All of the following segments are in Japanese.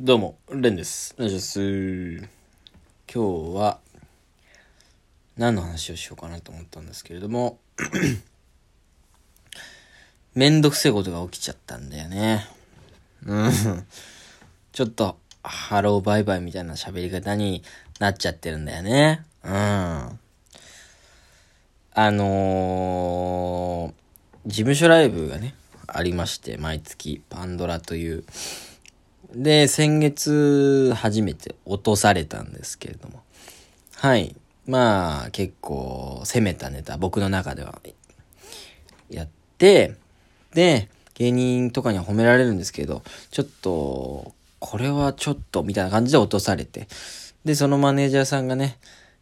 どうも、レンです。お願いします。今日は、何の話をしようかなと思ったんですけれども、めんどくせえことが起きちゃったんだよね。うん。ちょっと、ハローバイバイみたいな喋り方になっちゃってるんだよね。うん。あのー、事務所ライブがね、ありまして、毎月、パンドラという、で、先月初めて落とされたんですけれども。はい。まあ、結構攻めたネタ、僕の中では、やって、で、芸人とかには褒められるんですけど、ちょっと、これはちょっと、みたいな感じで落とされて。で、そのマネージャーさんがね、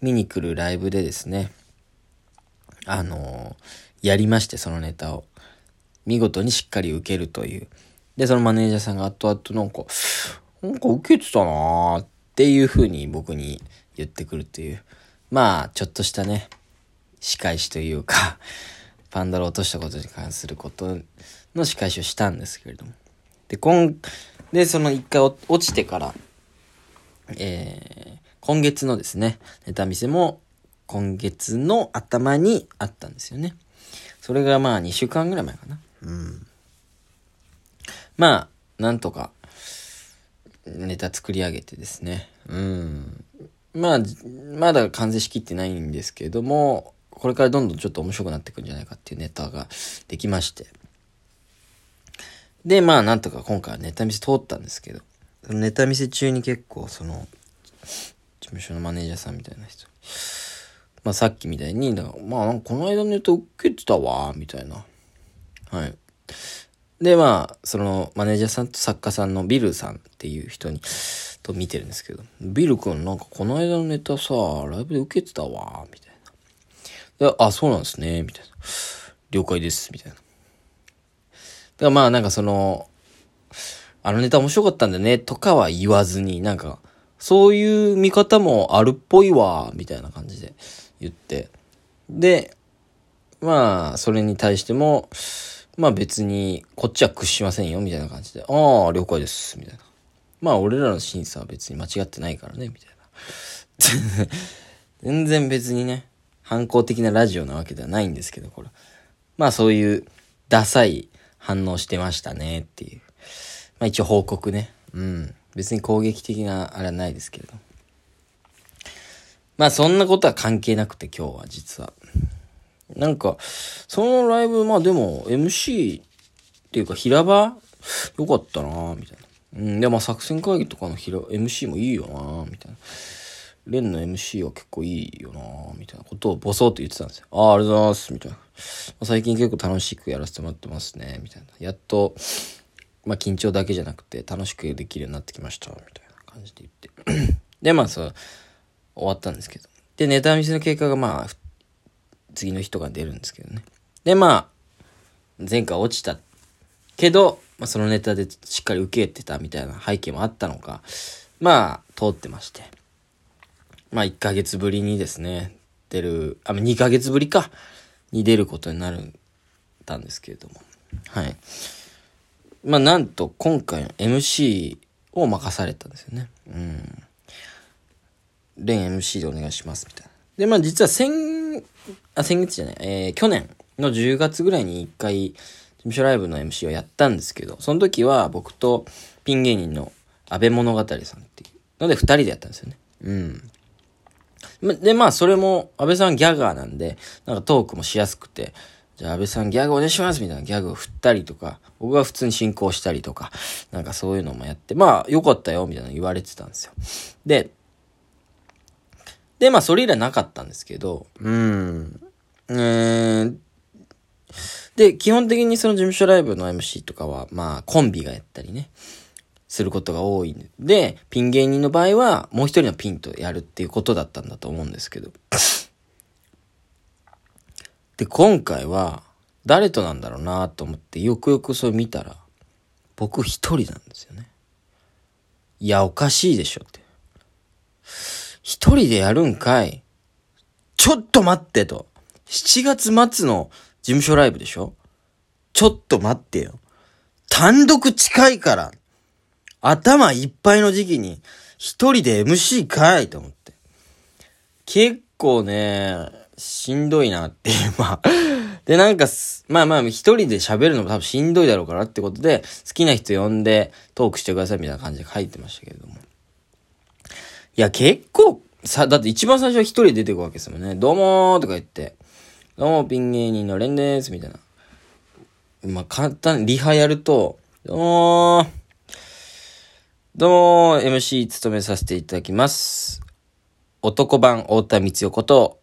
見に来るライブでですね、あのやりまして、そのネタを。見事にしっかり受けるという。で、そのマネージャーさんが後々なんか、なんか受けてたなーっていう風に僕に言ってくるっていう。まあ、ちょっとしたね、仕返しというか、パンダロ落としたことに関することの仕返しをしたんですけれども。で、今、で、その一回落ちてから、えー、今月のですね、ネタ見せも今月の頭にあったんですよね。それがまあ2週間ぐらい前かな。うん。まあ、なんとか、ネタ作り上げてですね。うん。まあ、まだ完成しきってないんですけども、これからどんどんちょっと面白くなっていくんじゃないかっていうネタができまして。で、まあ、なんとか今回はネタ見せ通ったんですけど、ネタ見せ中に結構、その、事務所のマネージャーさんみたいな人まあさっきみたいに、だからまあこの間のネタ受けてたわ、みたいな。はい。で、まあ、そのマネージャーさんと作家さんのビルさんっていう人に、と見てるんですけど、ビル君なんかこの間のネタさ、ライブで受けてたわ、みたいな。で、あ、そうなんですね、みたいな。了解です、みたいな。だからまあなんかその、あのネタ面白かったんだね、とかは言わずに、なんか、そういう見方もあるっぽいわ、みたいな感じで言って。で、まあ、それに対しても、まあ別に、こっちは屈しませんよ、みたいな感じで、ああ、了解です、みたいな。まあ、俺らの審査は別に間違ってないからね、みたいな。全然別にね、反抗的なラジオなわけではないんですけど、これ。まあそういう、ダサい反応してましたね、っていう。まあ一応報告ね。うん。別に攻撃的なあれはないですけれど。まあそんなことは関係なくて今日は実は。なんか、そのライブ、まあでも MC っていうか平場？よかったなみたいな。うん、でも作戦会議とかの平 MC もいいよなみたいな。レンの MC は結構いいよなみたいなことをボソッと言ってたんですよ。ああ、ありがとうございます、みたいな。最近結構楽しくやらせてもらってますね、みたいな。やっと、まあ緊張だけじゃなくて楽しくできるようになってきました、みたいな感じで言って。で、まあそう、終わったんですけど。で、ネタ見せの結果がまあ、次の人が出るんですけどね。で、まあ、前回落ちたけど、まあそのネタでしっかり受けてたみたいな背景もあったのか、まあ、通ってまして。まあ1ヶ月ぶりにですね、出る、あ、2ヶ月ぶりか、に出ることになる、たんですけれども。はい。まあなんと今回の MC を任されたんですよね。うん。連 MC でお願いします、みたいな。で、まあ実は先、あ、先月じゃない、えー、去年の10月ぐらいに一回、事務所ライブの MC をやったんですけど、その時は僕とピン芸人の安倍物語さんっていうので二人でやったんですよね。うん。で、まあ、それも、安倍さんギャガーなんで、なんかトークもしやすくて、じゃあ安倍さんギャグお願いしますみたいなギャグを振ったりとか、僕が普通に進行したりとか、なんかそういうのもやって、まあ、よかったよ、みたいなの言われてたんですよ。で、で、まあ、それ以来なかったんですけど、うん、えー、で、基本的にその事務所ライブの MC とかは、まあ、コンビがやったりね、することが多いんで、ピン芸人の場合は、もう一人のピンとやるっていうことだったんだと思うんですけど。で、今回は、誰となんだろうなと思って、よくよくそれ見たら、僕一人なんですよね。いや、おかしいでしょって。一人でやるんかい。ちょっと待ってと。7月末の事務所ライブでしょ？ちょっと待ってよ。単独近いから。頭いっぱいの時期に、一人で MC かいと思って。結構ね、しんどいなっていう、まあ。で、なんか、まあまあ、一人で喋るのも多分しんどいだろうからってことで、好きな人呼んでトークしてくださいみたいな感じで書いてましたけれども。いや、結構、さ、だって一番最初は一人出てくわけですもんね。どうもーとか言って、どうもピン芸人のレンです、みたいな。まあ、簡単、リハやると、どうもー、どうもー、MC 務めさせていただきます。男版太田光代こと、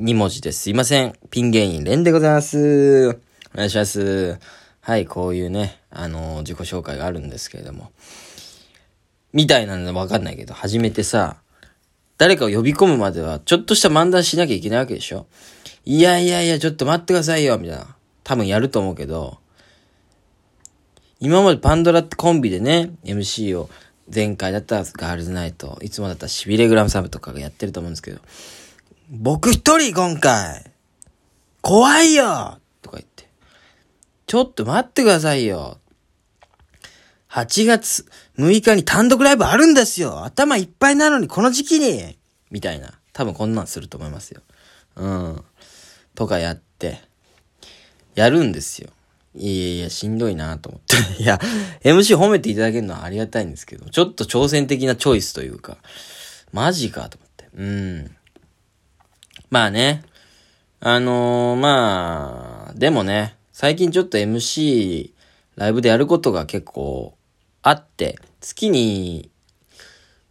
2文字です。すいません。ピン芸人レンでございます。お願いします。はい、こういうね、あのー、自己紹介があるんですけれども。みたいなのわかんないけど、初めてさ、誰かを呼び込むまでは、ちょっとした漫談しなきゃいけないわけでしょいやいやいや、ちょっと待ってくださいよ、みたいな。多分やると思うけど、今までパンドラってコンビでね、MC を前回だったらガールズナイト、いつもだったらシビレグラムサブとかがやってると思うんですけど、僕一人今回怖いよとか言って。ちょっと待ってくださいよ。8月6日に単独ライブあるんですよ頭いっぱいなのにこの時期にみたいな。多分こんなんすると思いますよ。うん。とかやって、やるんですよ。いやいや、しんどいなと思って。いや、MC 褒めていただけるのはありがたいんですけど、ちょっと挑戦的なチョイスというか、マジかと思って。うん。まあね。あのー、まあ、でもね、最近ちょっと MC、ライブでやることが結構あって、月に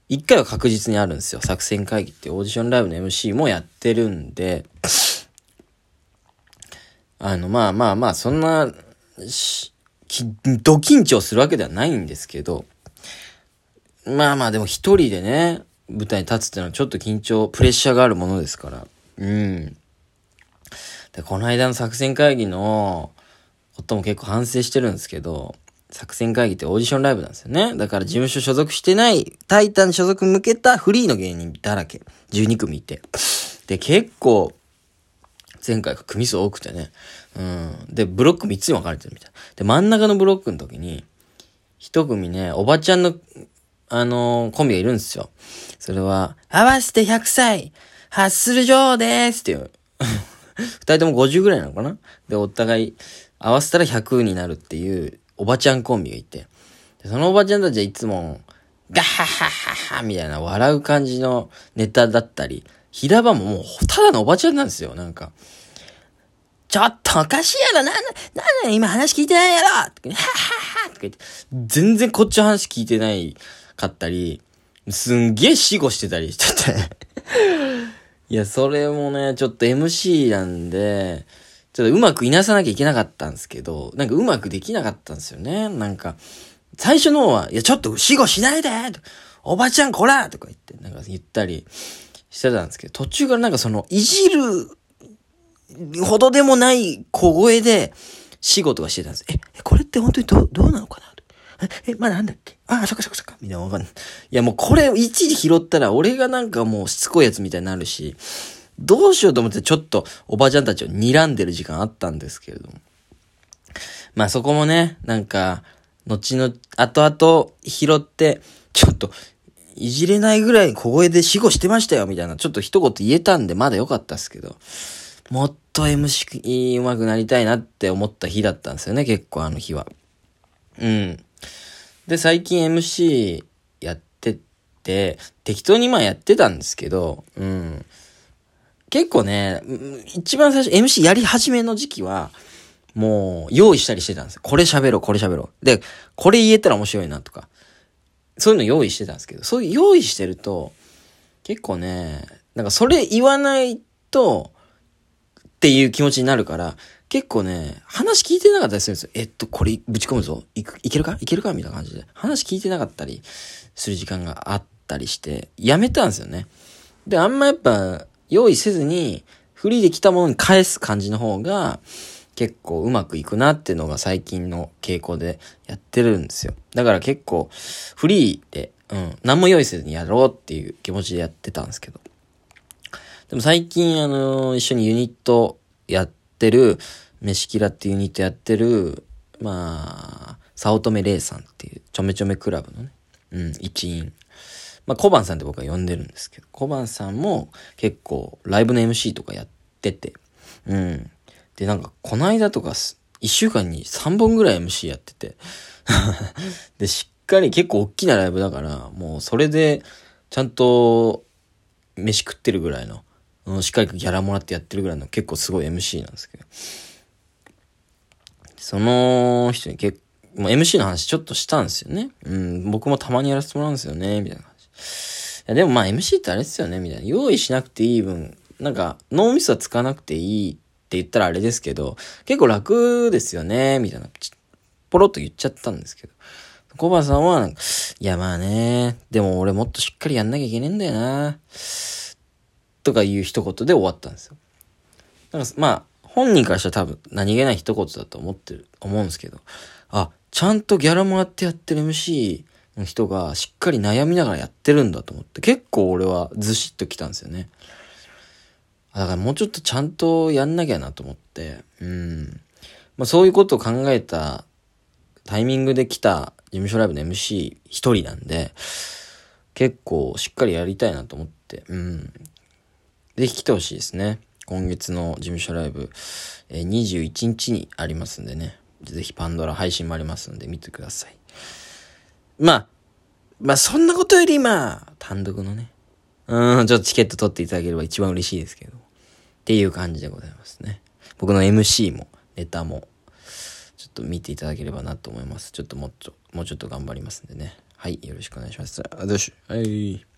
1回は確実にあるんですよ。作戦会議ってオーディションライブの MC もやってるんで、あの、まあまあまあ、そんな、ド緊張するわけではないんですけど、まあまあでも一人でね、舞台に立つっていうのはちょっと緊張、プレッシャーがあるものですから。うん。で、この間の作戦会議の夫も結構反省してるんですけど、作戦会議ってオーディションライブなんですよね。だから事務所所属してない、タイタン所属向けたフリーの芸人だらけ。12組いて。で、結構、前回組数多くてね。うん。で、ブロック3つに分かれてるみたい。で、真ん中のブロックの時に、一組ね、おばちゃんの、あのー、コンビがいるんですよ。それは、合わせて100歳、ハッスル女王ですっていう。二人とも50ぐらいなのかなで、お互い、合わせたら100になるっていう、おばちゃんコンビがいて。そのおばちゃんたちはいつも、ガッハッハッハッハみたいな笑う感じのネタだったり、平場ももう、ただのおばちゃんなんですよ、なんか。ちょっとおかしいやろなんだ、なんだ今話聞いてないやろはははとか言って、全然こっちの話聞いてないかったり、すんげえ死後してたりしてていや、それもね、ちょっと MC なんで、ちょっとうまくいなさなきゃいけなかったんですけど、なんかうまくできなかったんですよね。なんか、最初の方は、いや、ちょっと死後しないでおばちゃんこらとか言って、なんか言ったりしてたんですけど、途中からなんかその、いじるほどでもない小声で仕事がしてたんです。え、これって本当にど、どうなのかな？え、えまあなんだっけああ、そっかそっかそっか。みたいなわかんない。いやもうこれ一時拾ったら俺がなんかもうしつこいやつみたいになるし、どうしようと思ってちょっとおばちゃんたちを睨んでる時間あったんですけれども。まあそこもね、なんか、後の、後々拾って、ちょっと、いじれないぐらい小声で死後してましたよ、みたいな、ちょっと一言言えたんでまだ良かったですけど、もっと MC 上手くなりたいなって思った日だったんですよね、結構あの日は。うん。で、最近 MC やってて、適当にまあやってたんですけど、うん。結構ね、一番最初 MC やり始めの時期は、もう用意したりしてたんですよ。これ喋ろう、これ喋ろう。で、これ言えたら面白いなとか。そういうの用意してたんですけど、そういう用意してると、結構ね、なんかそれ言わないと、っていう気持ちになるから、結構ね、話聞いてなかったりするんですよ。えっと、これぶち込むぞ。いく、いけるか？いけるか？みたいな感じで。話聞いてなかったりする時間があったりして、やめたんですよね。で、あんまやっぱ、用意せずに、フリーで来たものに返す感じの方が、結構うまくいくなっていうのが最近の傾向でやってるんですよ。だから結構、フリーで、うん、何も用意せずにやろうっていう気持ちでやってたんですけど。でも最近、あの、一緒にユニットやってる、飯キラってユニットやってる、まあ、早乙女玲さんっていう、ちょめちょめクラブのね、うん、一員。まあ、小判さんって僕は呼んでるんですけど、小判さんも結構ライブの MC とかやってて、うん。で、なんか、この間とか、一週間に3本ぐらい MC やってて で、しっかり結構大きなライブだから、もうそれで、ちゃんと、飯食ってるぐらいの、うん、しっかりギャラもらってやってるぐらいの結構すごい MC なんですけど。その人に結構、MC の話ちょっとしたんですよね。うん、僕もたまにやらせてもらうんですよね、みたいな。や、でもまあ MC ってあれですよね、みたいな。用意しなくていい分、なんか脳みそはつかなくていいって言ったらあれですけど、結構楽ですよね、みたいな。ポロッと言っちゃったんですけど。コバさんはなんか、いやまあね、でも俺もっとしっかりやんなきゃいけねえんだよな、とかいう一言で終わったんですよ。だからまあ、本人からしたら多分何気ない一言だと思ってる、思うんですけど、あ、ちゃんとギャラもらってやってる MC 人がしっかり悩みながらやってるんだと思って、結構俺はずしっときたんですよね。だからもうちょっとちゃんとやんなきゃなと思って、うん。まあそういうことを考えたタイミングで来た事務所ライブの MC 一人なんで、結構しっかりやりたいなと思って、うん。ぜひ来てほしいですね。今月の事務所ライブ、えー、21日にありますんでね。ぜひパンドラ配信もありますんで見てください。まあ、まあそんなことよりまあ、単独のね。うん、ちょっとチケット取っていただければ一番嬉しいですけど。っていう感じでございますね。僕の MC も、ネタも、ちょっと見ていただければなと思います。ちょっともっと、もうちょっと頑張りますんでね。はい、よろしくお願いします。あ、どうし、はい。